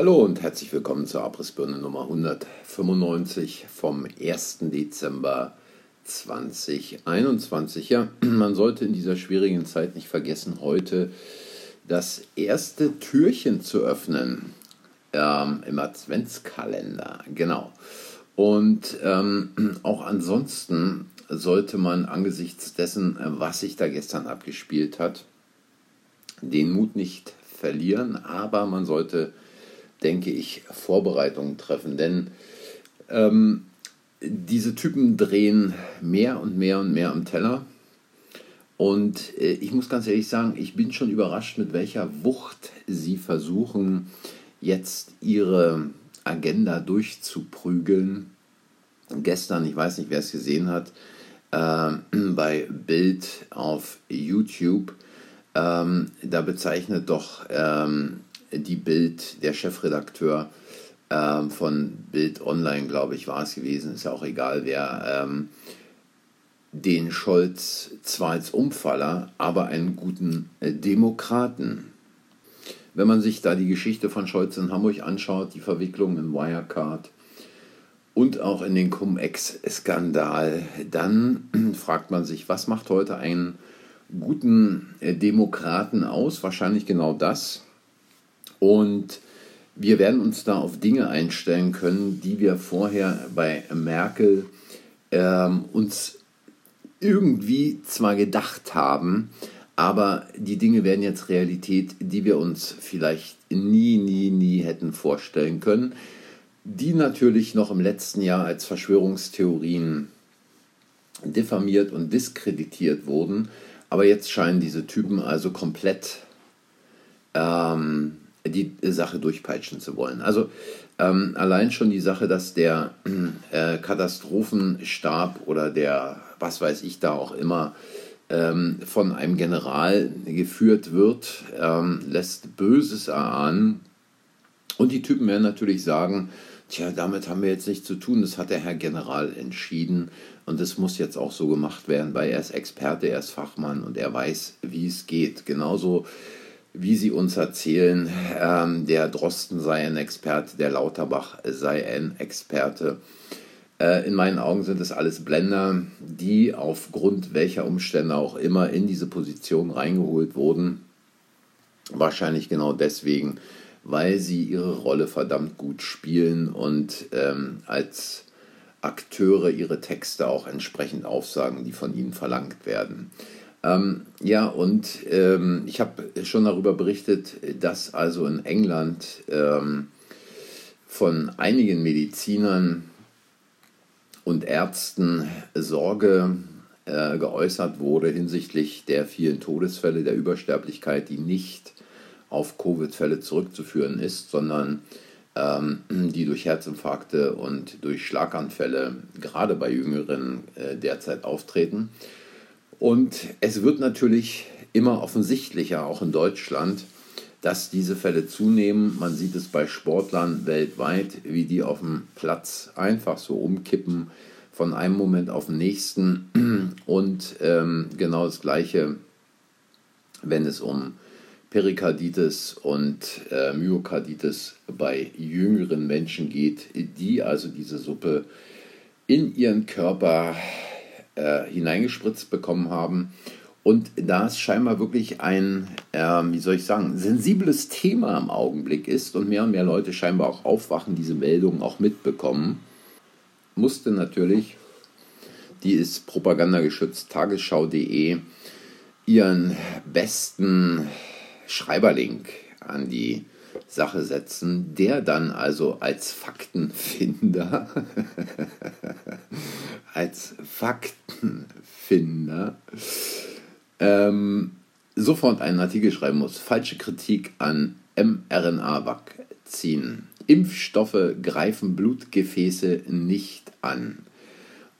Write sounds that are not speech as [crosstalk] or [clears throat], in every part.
Hallo und herzlich willkommen zur Abrissbirne Nummer 195 vom 1. Dezember 2021. Ja, [clears throat] man sollte in dieser schwierigen Zeit nicht vergessen, heute das erste Türchen zu öffnen ähm, im Adventskalender. Genau. Und ähm, [clears throat] auch ansonsten sollte man angesichts dessen, was sich da gestern abgespielt hat, den Mut nicht verlieren, aber man sollte, denke ich, Vorbereitungen treffen, denn ähm, diese Typen drehen mehr und mehr und mehr am Teller. Und äh, ich muss ganz ehrlich sagen, ich bin schon überrascht, mit welcher Wucht sie versuchen, jetzt ihre Agenda durchzuprügeln. Gestern, ich weiß nicht, wer es gesehen hat, äh, bei Bild auf YouTube, ähm, da bezeichnet doch ähm, die Bild, der Chefredakteur ähm, von Bild Online, glaube ich, war es gewesen, ist ja auch egal wer, ähm, den Scholz zwar als Umfaller, aber einen guten äh, Demokraten. Wenn man sich da die Geschichte von Scholz in Hamburg anschaut, die Verwicklung in Wirecard und auch in den Cum-Ex-Skandal, dann [clears throat] fragt man sich, was macht heute einen guten äh, Demokraten aus? Wahrscheinlich genau das. Und wir werden uns da auf Dinge einstellen können, die wir vorher bei Merkel ähm, uns irgendwie zwar gedacht haben, aber die Dinge werden jetzt Realität, die wir uns vielleicht nie, nie, nie hätten vorstellen können, die natürlich noch im letzten Jahr als Verschwörungstheorien diffamiert und diskreditiert wurden. Aber jetzt scheinen diese Typen also komplett ähm, die Sache durchpeitschen zu wollen. Also ähm, allein schon die Sache, dass der äh, Katastrophenstab oder der, was weiß ich da auch immer, ähm, von einem General geführt wird, ähm, lässt Böses erahnen. Und die Typen werden natürlich sagen, tja, damit haben wir jetzt nichts zu tun, das hat der Herr General entschieden und das muss jetzt auch so gemacht werden, weil er ist Experte, er ist Fachmann und er weiß, wie es geht. Genauso wie sie uns erzählen, ähm, der Drosten sei ein Experte, der Lauterbach sei ein Experte. Äh, in meinen Augen sind es alles Blender, die aufgrund welcher Umstände auch immer in diese Position reingeholt wurden. Wahrscheinlich genau deswegen, weil sie ihre Rolle verdammt gut spielen und ähm, als Akteure ihre Texte auch entsprechend aufsagen, die von ihnen verlangt werden. Ähm, ja, und ähm, ich habe schon darüber berichtet, dass also in England ähm, von einigen Medizinern und Ärzten Sorge äh, geäußert wurde hinsichtlich der vielen Todesfälle, der Übersterblichkeit, die nicht auf Covid-Fälle zurückzuführen ist, sondern ähm, die durch Herzinfarkte und durch Schlaganfälle gerade bei Jüngeren äh, derzeit auftreten. Und es wird natürlich immer offensichtlicher, auch in Deutschland, dass diese Fälle zunehmen. Man sieht es bei Sportlern weltweit, wie die auf dem Platz einfach so umkippen von einem Moment auf den nächsten. Und ähm, genau das Gleiche, wenn es um Perikarditis und äh, Myokarditis bei jüngeren Menschen geht, die also diese Suppe in ihren Körper äh, hineingespritzt bekommen haben. Und da es scheinbar wirklich ein, äh, wie soll ich sagen, sensibles Thema im Augenblick ist und mehr und mehr Leute scheinbar auch aufwachen, diese Meldungen auch mitbekommen, musste natürlich, die ist propagandageschützt, tagesschau.de, ihren besten Schreiberlink an die Sache setzen, der dann also als Faktenfinder, [laughs] als Faktenfinder ähm, sofort einen Artikel schreiben muss. Falsche Kritik an mRNA-Vakzinen. Impfstoffe greifen Blutgefäße nicht an.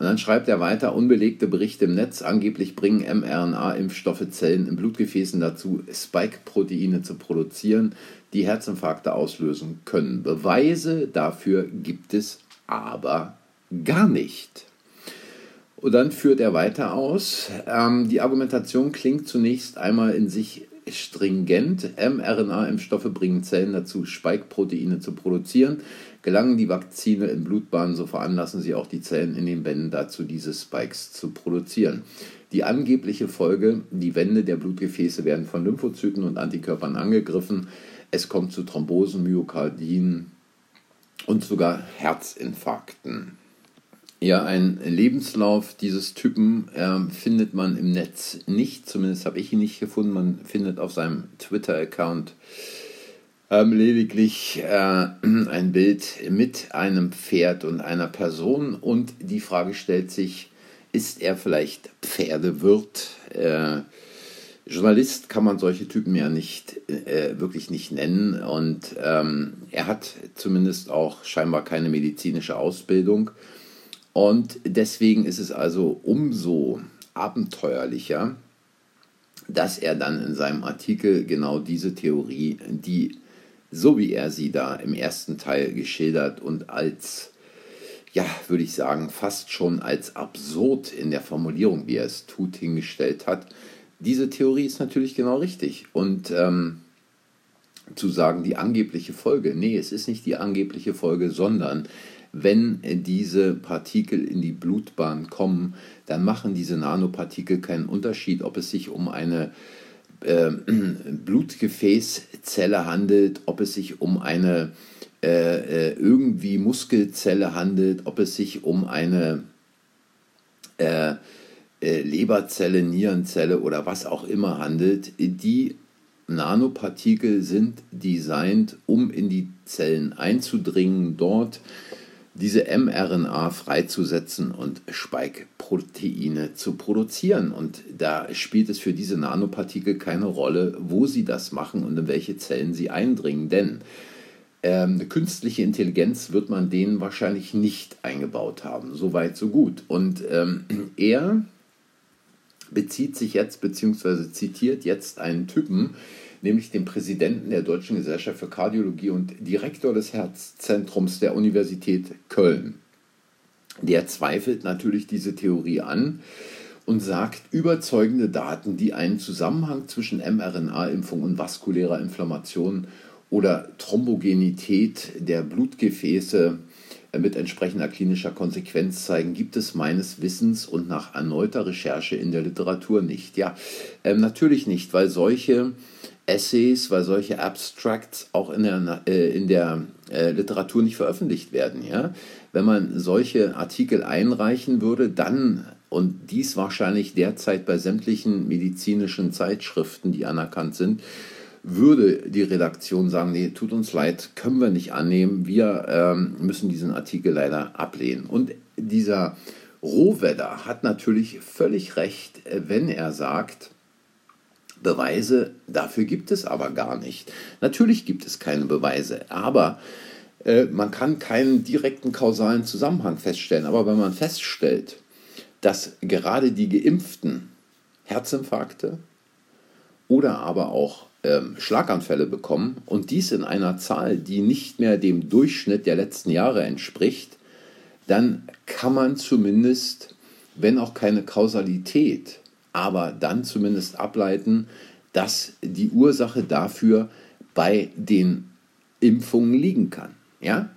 Und dann schreibt er weiter, unbelegte Berichte im Netz, angeblich bringen mRNA-Impfstoffe Zellen in Blutgefäßen dazu, Spike-Proteine zu produzieren, die Herzinfarkte auslösen können. Beweise dafür gibt es aber gar nicht. Und dann führt er weiter aus. Ähm, die Argumentation klingt zunächst einmal in sich stringent. mRNA-Impfstoffe bringen Zellen dazu, Spike-Proteine zu produzieren. Gelangen die Vakzine in Blutbahnen, so veranlassen sie auch die Zellen in den Wänden dazu, diese Spikes zu produzieren. Die angebliche Folge, die Wände der Blutgefäße werden von Lymphozyten und Antikörpern angegriffen. Es kommt zu Thrombosen, Myokardien und sogar Herzinfarkten. Ja, ein Lebenslauf dieses Typen äh, findet man im Netz nicht, zumindest habe ich ihn nicht gefunden. Man findet auf seinem Twitter-Account ähm, lediglich äh, ein Bild mit einem Pferd und einer Person und die Frage stellt sich, ist er vielleicht Pferdewirt? Äh, Journalist kann man solche Typen ja nicht äh, wirklich nicht nennen und ähm, er hat zumindest auch scheinbar keine medizinische Ausbildung und deswegen ist es also umso abenteuerlicher, dass er dann in seinem Artikel genau diese Theorie, die so wie er sie da im ersten Teil geschildert und als, ja, würde ich sagen, fast schon als absurd in der Formulierung, wie er es tut, hingestellt hat, diese Theorie ist natürlich genau richtig. Und ähm, zu sagen, die angebliche Folge, nee, es ist nicht die angebliche Folge, sondern wenn diese Partikel in die Blutbahn kommen, dann machen diese Nanopartikel keinen Unterschied, ob es sich um eine äh, [clears throat] Blutgefäßzelle handelt, ob es sich um eine äh, äh, irgendwie Muskelzelle handelt, ob es sich um eine äh, äh, Leberzelle, Nierenzelle oder was auch immer handelt. Die Nanopartikel sind designt, um in die Zellen einzudringen, dort diese mRNA freizusetzen und Spike-Proteine zu produzieren. Und da spielt es für diese Nanopartikel keine Rolle, wo sie das machen und in welche Zellen sie eindringen. Denn ähm, eine künstliche Intelligenz wird man denen wahrscheinlich nicht eingebaut haben. So weit, so gut. Und ähm, [clears throat] er bezieht sich jetzt, beziehungsweise zitiert jetzt einen Typen, nämlich den Präsidenten der Deutschen Gesellschaft für Kardiologie und Direktor des Herzzentrums der Universität Köln. Der zweifelt natürlich diese Theorie an und sagt, überzeugende Daten, die einen Zusammenhang zwischen mRNA-Impfung und vaskulärer Inflammation oder Thrombogenität der Blutgefäße äh, mit entsprechender klinischer Konsequenz zeigen, gibt es meines Wissens und nach erneuter Recherche in der Literatur nicht. Ja, äh, natürlich nicht, weil solche Essays, weil solche Abstracts auch in der, äh, in der äh, Literatur nicht veröffentlicht werden. Ja? Wenn man solche Artikel einreichen würde, dann, und dies wahrscheinlich derzeit bei sämtlichen medizinischen Zeitschriften, die anerkannt sind, würde die Redaktion sagen, nee, tut uns leid, können wir nicht annehmen, wir ähm, müssen diesen Artikel leider ablehnen. Und dieser Rohwedder hat natürlich völlig recht, äh, wenn er sagt, Beweise dafür gibt es aber gar nicht. Natürlich gibt es keine Beweise, aber äh, man kann keinen direkten kausalen Zusammenhang feststellen. Aber wenn man feststellt, dass gerade die Geimpften Herzinfarkte oder aber auch ähm, Schlaganfälle bekommen und dies in einer Zahl, die nicht mehr dem Durchschnitt der letzten Jahre entspricht, dann kann man zumindest, wenn auch keine Kausalität, aber dann zumindest ableiten, dass die Ursache dafür bei den Impfungen liegen kann. Ja?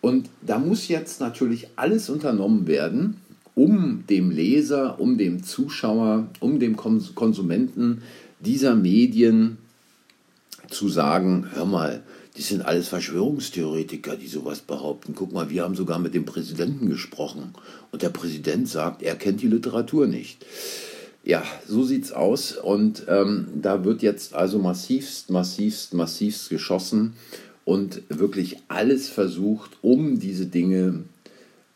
Und da muss jetzt natürlich alles unternommen werden, um dem Leser, um dem Zuschauer, um dem Konsumenten dieser Medien zu sagen, hör mal, die sind alles Verschwörungstheoretiker, die sowas behaupten. Guck mal, wir haben sogar mit dem Präsidenten gesprochen und der Präsident sagt, er kennt die Literatur nicht. Ja, so sieht's aus. Und ähm, da wird jetzt also massivst, massivst, massivst geschossen und wirklich alles versucht, um diese Dinge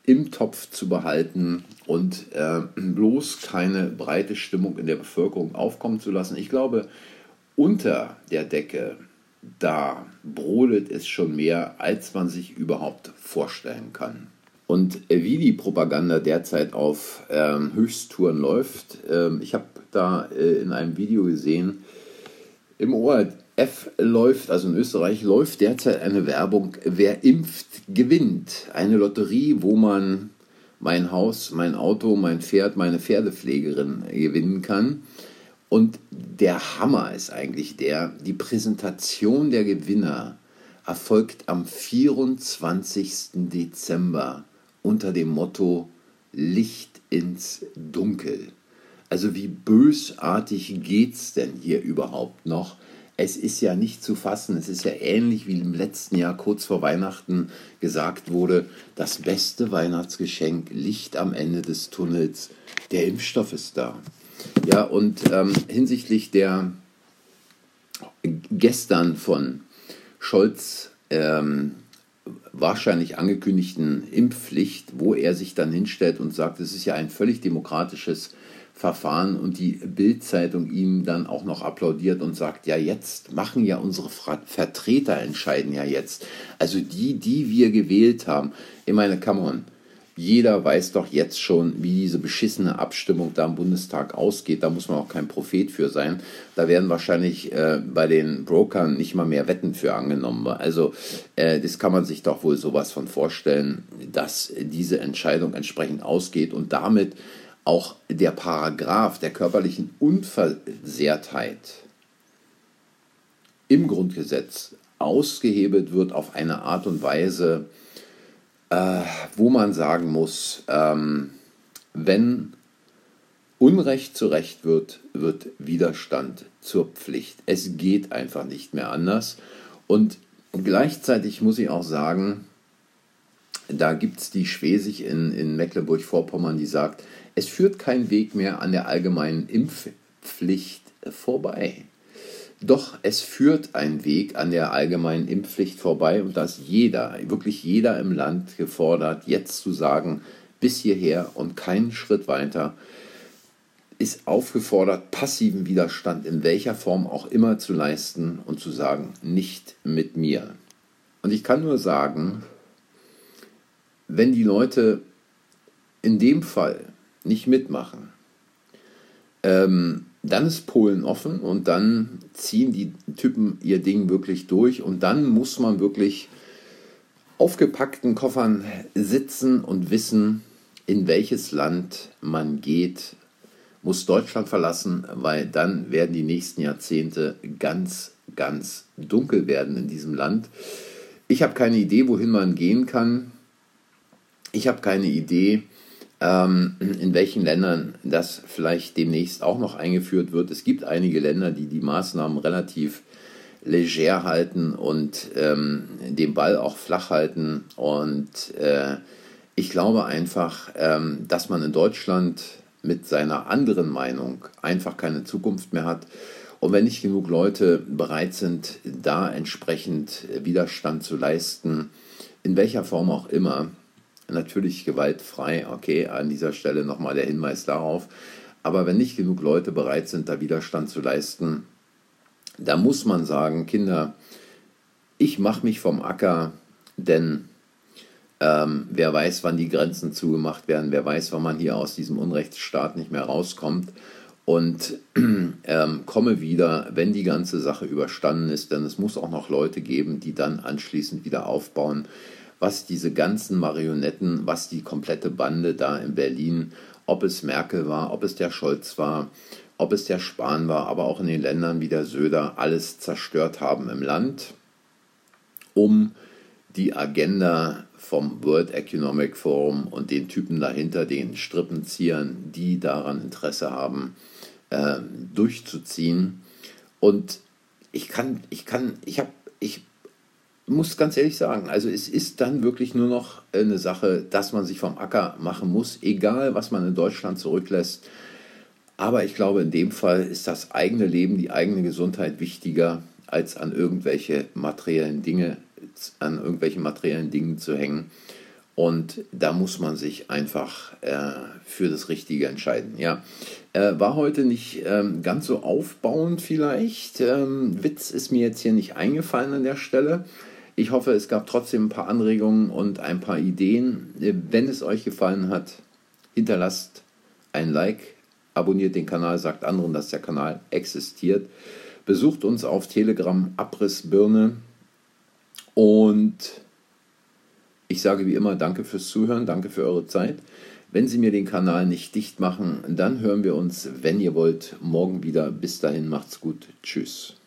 im Topf zu behalten und äh, bloß keine breite Stimmung in der Bevölkerung aufkommen zu lassen. Ich glaube, unter der Decke, da brodelt es schon mehr, als man sich überhaupt vorstellen kann. Und wie die Propaganda derzeit auf ähm, Höchsttouren läuft, ähm, ich habe da äh, in einem Video gesehen, im ORF läuft, also in Österreich läuft derzeit eine Werbung, wer impft, gewinnt. Eine Lotterie, wo man mein Haus, mein Auto, mein Pferd, meine Pferdepflegerin gewinnen kann. Und der Hammer ist eigentlich der, die Präsentation der Gewinner erfolgt am 24. Dezember unter dem Motto Licht ins Dunkel. Also wie bösartig geht's denn hier überhaupt noch? Es ist ja nicht zu fassen. Es ist ja ähnlich wie im letzten Jahr kurz vor Weihnachten gesagt wurde, das beste Weihnachtsgeschenk Licht am Ende des Tunnels. Der Impfstoff ist da. Ja, und ähm, hinsichtlich der gestern von Scholz ähm, wahrscheinlich angekündigten Impfpflicht, wo er sich dann hinstellt und sagt, es ist ja ein völlig demokratisches Verfahren und die Bildzeitung ihm dann auch noch applaudiert und sagt, ja jetzt machen ja unsere Vertreter entscheiden ja jetzt. Also die, die wir gewählt haben. Ich meine, come on jeder weiß doch jetzt schon, wie diese beschissene Abstimmung da im Bundestag ausgeht. Da muss man auch kein Prophet für sein. Da werden wahrscheinlich äh, bei den Brokern nicht mal mehr Wetten für angenommen. Also äh, das kann man sich doch wohl sowas von vorstellen, dass diese Entscheidung entsprechend ausgeht und damit auch der Paragraph der körperlichen Unversehrtheit im Grundgesetz ausgehebelt wird auf eine Art und Weise, äh, wo man sagen muss, ähm, wenn Unrecht zu Recht wird, wird Widerstand zur Pflicht. Es geht einfach nicht mehr anders. Und gleichzeitig muss ich auch sagen, da gibt es die Schwesig in, in Mecklenburg-Vorpommern, die sagt, es führt kein Weg mehr an der allgemeinen Impfpflicht vorbei. Doch es führt ein Weg an der allgemeinen Impfpflicht vorbei und da ist jeder, wirklich jeder im Land gefordert, jetzt zu sagen, bis hierher und keinen Schritt weiter, ist aufgefordert, passiven Widerstand in welcher Form auch immer zu leisten und zu sagen, nicht mit mir. Und ich kann nur sagen, wenn die Leute in dem Fall nicht mitmachen, ähm, dann ist Polen offen und dann ziehen die Typen ihr Ding wirklich durch und dann muss man wirklich aufgepackten Koffern sitzen und wissen, in welches Land man geht, muss Deutschland verlassen, weil dann werden die nächsten Jahrzehnte ganz, ganz dunkel werden in diesem Land. Ich habe keine Idee, wohin man gehen kann. Ich habe keine Idee, in welchen Ländern das vielleicht demnächst auch noch eingeführt wird. Es gibt einige Länder, die die Maßnahmen relativ leger halten und ähm, den Ball auch flach halten. Und äh, ich glaube einfach, ähm, dass man in Deutschland mit seiner anderen Meinung einfach keine Zukunft mehr hat. Und wenn nicht genug Leute bereit sind, da entsprechend Widerstand zu leisten, in welcher Form auch immer, natürlich gewaltfrei, okay, an dieser Stelle nochmal der Hinweis darauf. Aber wenn nicht genug Leute bereit sind, da Widerstand zu leisten, da muss man sagen, Kinder, ich mache mich vom Acker, denn ähm, wer weiß, wann die Grenzen zugemacht werden, wer weiß, wann man hier aus diesem Unrechtsstaat nicht mehr rauskommt. Und [clears throat] ähm, komme wieder, wenn die ganze Sache überstanden ist, denn es muss auch noch Leute geben, die dann anschließend wieder aufbauen was diese ganzen Marionetten, was die komplette Bande da in Berlin, ob es Merkel war, ob es der Scholz war, ob es der Spahn war, aber auch in den Ländern wie der Söder alles zerstört haben im Land, um die Agenda vom World Economic Forum und den Typen dahinter, den Strippenziehern, die daran Interesse haben, äh, durchzuziehen. Und ich kann, ich kann, ich habe, ich muss ganz ehrlich sagen, also es ist dann wirklich nur noch eine Sache, dass man sich vom Acker machen muss, egal was man in Deutschland zurücklässt. Aber ich glaube, in dem Fall ist das eigene Leben, die eigene Gesundheit wichtiger, als an irgendwelche materiellen Dinge, an irgendwelchen materiellen Dingen zu hängen. Und da muss man sich einfach äh, für das Richtige entscheiden. Ja, äh, war heute nicht ähm, ganz so aufbauend vielleicht. Ähm, Witz ist mir jetzt hier nicht eingefallen an der Stelle. Ich hoffe, es gab trotzdem ein paar Anregungen und ein paar Ideen. Wenn es euch gefallen hat, hinterlasst ein Like, abonniert den Kanal, sagt anderen, dass der Kanal existiert. Besucht uns auf Telegram Abrissbirne und ich sage wie immer Danke fürs Zuhören, danke für eure Zeit. Wenn Sie mir den Kanal nicht dicht machen, dann hören wir uns, wenn ihr wollt, morgen wieder. Bis dahin macht's gut. Tschüss.